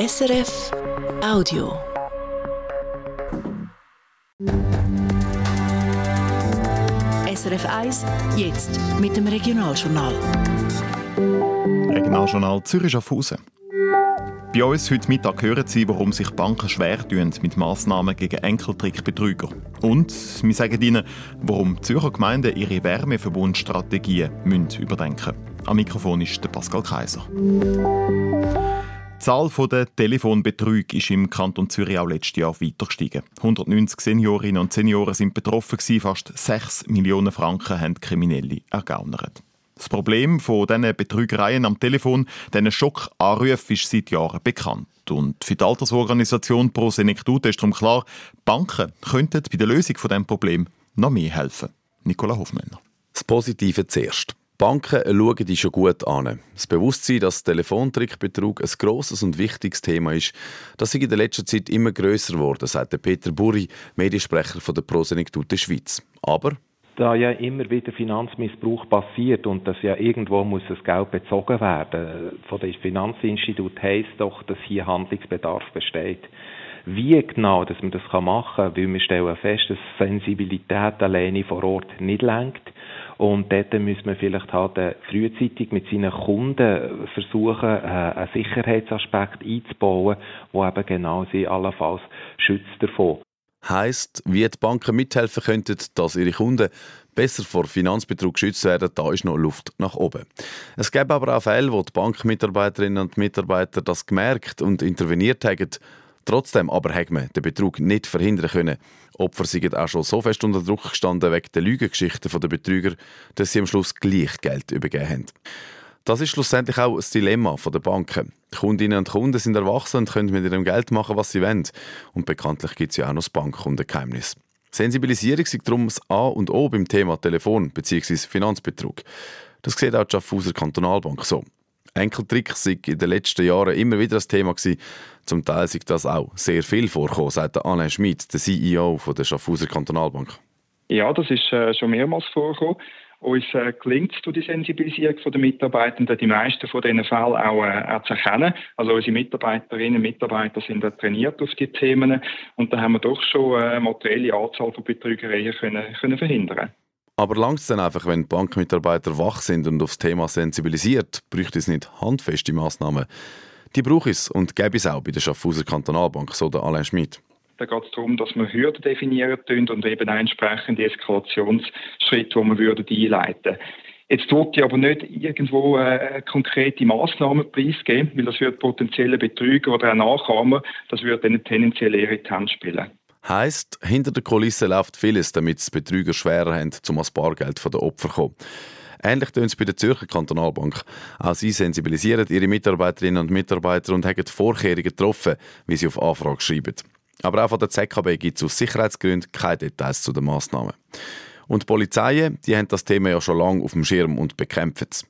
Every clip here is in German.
SRF Audio. SRF 1, jetzt mit dem Regionaljournal. Regionaljournal Zürich Schaffhausen. Bei uns heute Mittag hören Sie, warum sich Banken schwer tun mit Massnahmen gegen Enkeltrickbetrüger. Und wir sagen Ihnen, warum Zürcher Gemeinden ihre Wärmeverbundstrategien überdenken müssen. Am Mikrofon ist Pascal Kaiser. Die Zahl der Telefonbetrüge ist im Kanton Zürich auch letztes Jahr weiter gestiegen. 190 Seniorinnen und Senioren sind betroffen, fast 6 Millionen Franken haben Kriminelle ergaunert. Das Problem von diesen Betrügereien am Telefon, diesen Schockanrufen, ist seit Jahren bekannt. Und für die Altersorganisation Pro Senectute ist darum klar, Banken könnten bei der Lösung von diesem Problem noch mehr helfen. Nicola Hofmänner. Das Positive zuerst. Banken schauen die schon gut an. Das Bewusstsein, dass Telefontrickbetrug ein grosses und wichtiges Thema ist, das ist in der letzten Zeit immer grösser geworden, sagt Peter Burri, Mediensprecher von der Prosenektute Schweiz. Aber da ja immer wieder Finanzmissbrauch passiert und dass ja irgendwo muss das Geld bezogen werden. Von dem Finanzinstitut heisst doch, dass hier Handlungsbedarf besteht. Wie genau dass man das machen kann, weil wir stellen fest, dass Sensibilität alleine vor Ort nicht lenkt und dort muss man vielleicht halt äh, frühzeitig mit seinen Kunden versuchen, äh, einen Sicherheitsaspekt einzubauen, der eben genau sie allenfalls schützt davon. Heißt, wie die Banken mithelfen könnten, dass ihre Kunden besser vor Finanzbetrug geschützt werden, da ist noch Luft nach oben. Es gäbe aber auch Fälle, wo die Bankmitarbeiterinnen und Mitarbeiter das gemerkt und interveniert haben Trotzdem aber hat man den Betrug nicht verhindern können. Opfer sind auch schon so fest unter Druck gestanden wegen der Lügengeschichten der Betrüger, dass sie am Schluss gleich Geld übergeben haben. Das ist schlussendlich auch das Dilemma der Banken. Kundinnen und Kunden sind erwachsen und können mit ihrem Geld machen, was sie wollen. Und bekanntlich gibt es ja auch noch das Bankkundengeheimnis. Sensibilisierung ist darum das A und O beim Thema Telefon bzw. Finanzbetrug. Das sieht auch die Schaffhauser Kantonalbank so. Enkeltricks sind in den letzten Jahren immer wieder ein Thema gewesen. Zum Teil ist das auch sehr viel vorgekommen, sagt Alain Schmid, der CEO von der Schaffhauser Kantonalbank. Ja, das ist äh, schon mehrmals vorgekommen. Uns äh, gelingt es durch die Sensibilisierung der Mitarbeitenden, die meisten von diesen Fällen auch, äh, auch zu erkennen. Also unsere Mitarbeiterinnen und Mitarbeiter sind äh, trainiert auf diese Themen und da haben wir doch schon eine materielle Anzahl von Betrügereien können, können verhindern aber langt es dann einfach, wenn Bankmitarbeiter wach sind und aufs Thema sensibilisiert, bräuchte es nicht handfeste Massnahmen. Die braucht es und gäbe es auch bei der Schaffhauser Kantonalbank, so der Alain Schmidt. Da geht es darum, dass wir Hürden definieren und eben entsprechende Eskalationsschritte, die wir würden einleiten Jetzt wird ich aber nicht irgendwo äh, konkrete Massnahmen preisgeben, weil das wird potenzielle Betrüger oder auch Nachahmer, das würde dann tendenziell eher in die Hand spielen. Heißt, hinter der Kulisse läuft vieles, damit es Betrüger schwerer haben, zum als Bargeld der Opfer zu kommen. Ähnlich tun es bei der Zürcher Kantonalbank. Auch sie sensibilisieren ihre Mitarbeiterinnen und Mitarbeiter und haben Vorkehrungen getroffen, wie sie auf Anfrage schreiben. Aber auch von der ZKB gibt es aus Sicherheitsgründen keine Details zu den Massnahmen. Und die Polizeien, die haben das Thema ja schon lange auf dem Schirm und bekämpfen es.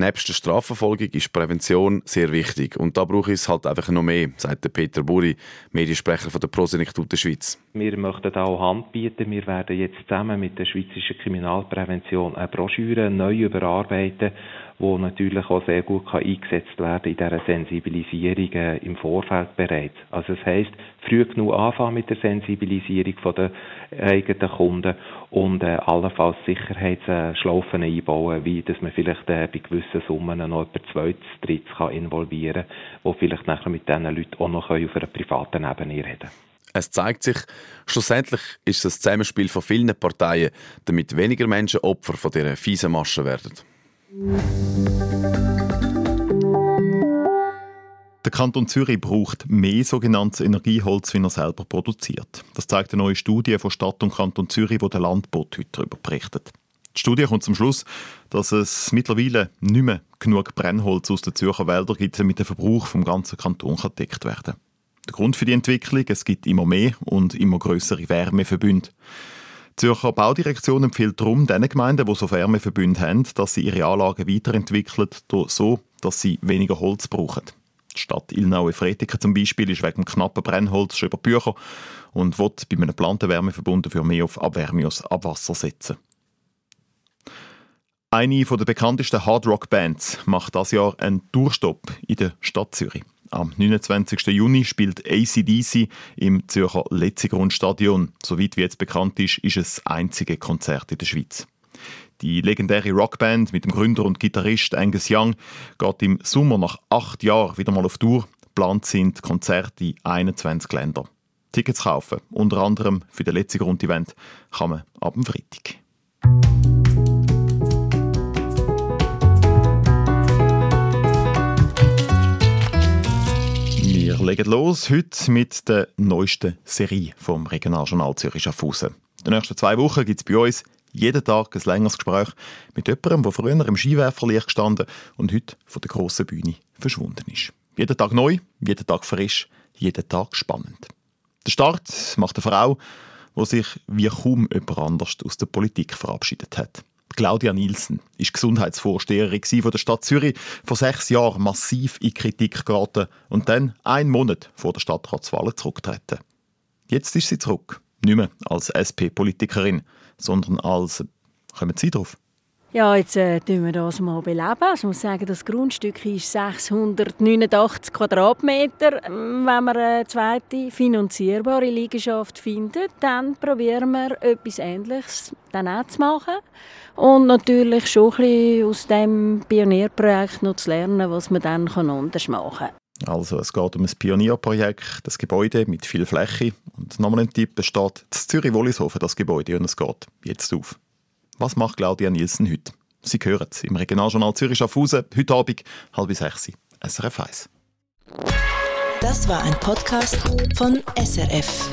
Nebst der Strafverfolgung ist Prävention sehr wichtig. Und da brauche ich es halt einfach noch mehr, sagt Peter Buri, Mediensprecher von der Prosenektute Schweiz. Wir möchten auch Hand bieten. Wir werden jetzt zusammen mit der Schweizerischen Kriminalprävention eine Broschüre neu überarbeiten, wo natürlich auch sehr gut kann eingesetzt werden in dieser Sensibilisierung äh, im Vorfeld bereits. Also das heißt, früh genug anfangen mit der Sensibilisierung von der eigenen Kunden und äh, allenfalls Sicherheitsschlaufen einbauen, wie dass man vielleicht äh, bei gewissen Summen noch etwa zweites, drittes kann involvieren kann, wo vielleicht nachher mit diesen Leuten auch noch auf einer privaten Ebene reden es zeigt sich, schlussendlich ist es ein Zusammenspiel von vielen Parteien, damit weniger Menschen Opfer von dieser fiesen Masche werden. Der Kanton Zürich braucht mehr sogenanntes Energieholz, wie er selber produziert. Das zeigt eine neue Studie von Stadt und Kanton Zürich, wo der Landbot heute darüber berichtet. Die Studie kommt zum Schluss, dass es mittlerweile nicht mehr genug Brennholz aus den Zürcher Wäldern gibt, damit der Verbrauch vom ganzen Kanton gedeckt werden kann. Der Grund für die Entwicklung, es gibt immer mehr und immer größere Wärmeverbünde. Die Zürcher Baudirektion empfiehlt darum den Gemeinden, die so Wärmeverbünde haben, dass sie ihre Anlagen weiterentwickeln, so dass sie weniger Holz brauchen. Die Stadt Ilnaue-Fretiken zum Beispiel ist wegen knappen Brennholz schon über Bücher und will bei einem geplanten Wärmeverbund für mehr auf Abwärme aus Abwasser setzen. Eine der bekanntesten Hardrock-Bands macht das Jahr einen Tourstopp in der Stadt Zürich. Am 29. Juni spielt ACDC im Zürcher Letzigrundstadion. Soweit wie jetzt bekannt ist, ist es das einzige Konzert in der Schweiz. Die legendäre Rockband mit dem Gründer und Gitarrist Angus Young geht im Sommer nach acht Jahren wieder mal auf Tour. Geplant sind Konzerte in 21 Ländern. Tickets kaufen, unter anderem für den letzten Grundevent, kann man ab dem Freitag. Legen los heute mit der neuesten Serie vom Regionaljournal Zürich Schaffhausen. In den nächsten zwei Wochen gibt es bei uns jeden Tag ein längeres Gespräch mit jemandem, der früher im Skiwerferlicht gestanden und heute von der grossen Bühne verschwunden ist. Jeden Tag neu, jeden Tag frisch, jeden Tag spannend. Der Start macht eine Frau, die sich wie kaum jemand anders aus der Politik verabschiedet hat. Claudia Nielsen ist Gesundheitsvorsteherin von der Stadt Zürich, vor sechs Jahren massiv in Kritik geraten und dann einen Monat vor der Stadtratswahl zurücktreten. Jetzt ist sie zurück, nicht mehr als SP-Politikerin, sondern als... Kommen Sie drauf? Ja, jetzt äh, wir das mal beleben. Also, ich muss sagen, das Grundstück ist 689 Quadratmeter. Wenn wir eine zweite finanzierbare Liegenschaft finden, dann probieren wir etwas Ähnliches dann auch zu machen. Und natürlich schon ein bisschen aus dem Pionierprojekt noch zu lernen, was man dann anders machen kann. Also es geht um ein Pionierprojekt, das Gebäude mit viel Fläche. Und nochmal ein Tipp, es steht in Zürich-Wollishofen, das Gebäude, und es geht jetzt auf. Was macht Claudia Nielsen heute? Sie hören es im Regionaljournal Zürich Schaffhausen, heute Abend, halb sechs, SRF 1. Das war ein Podcast von SRF.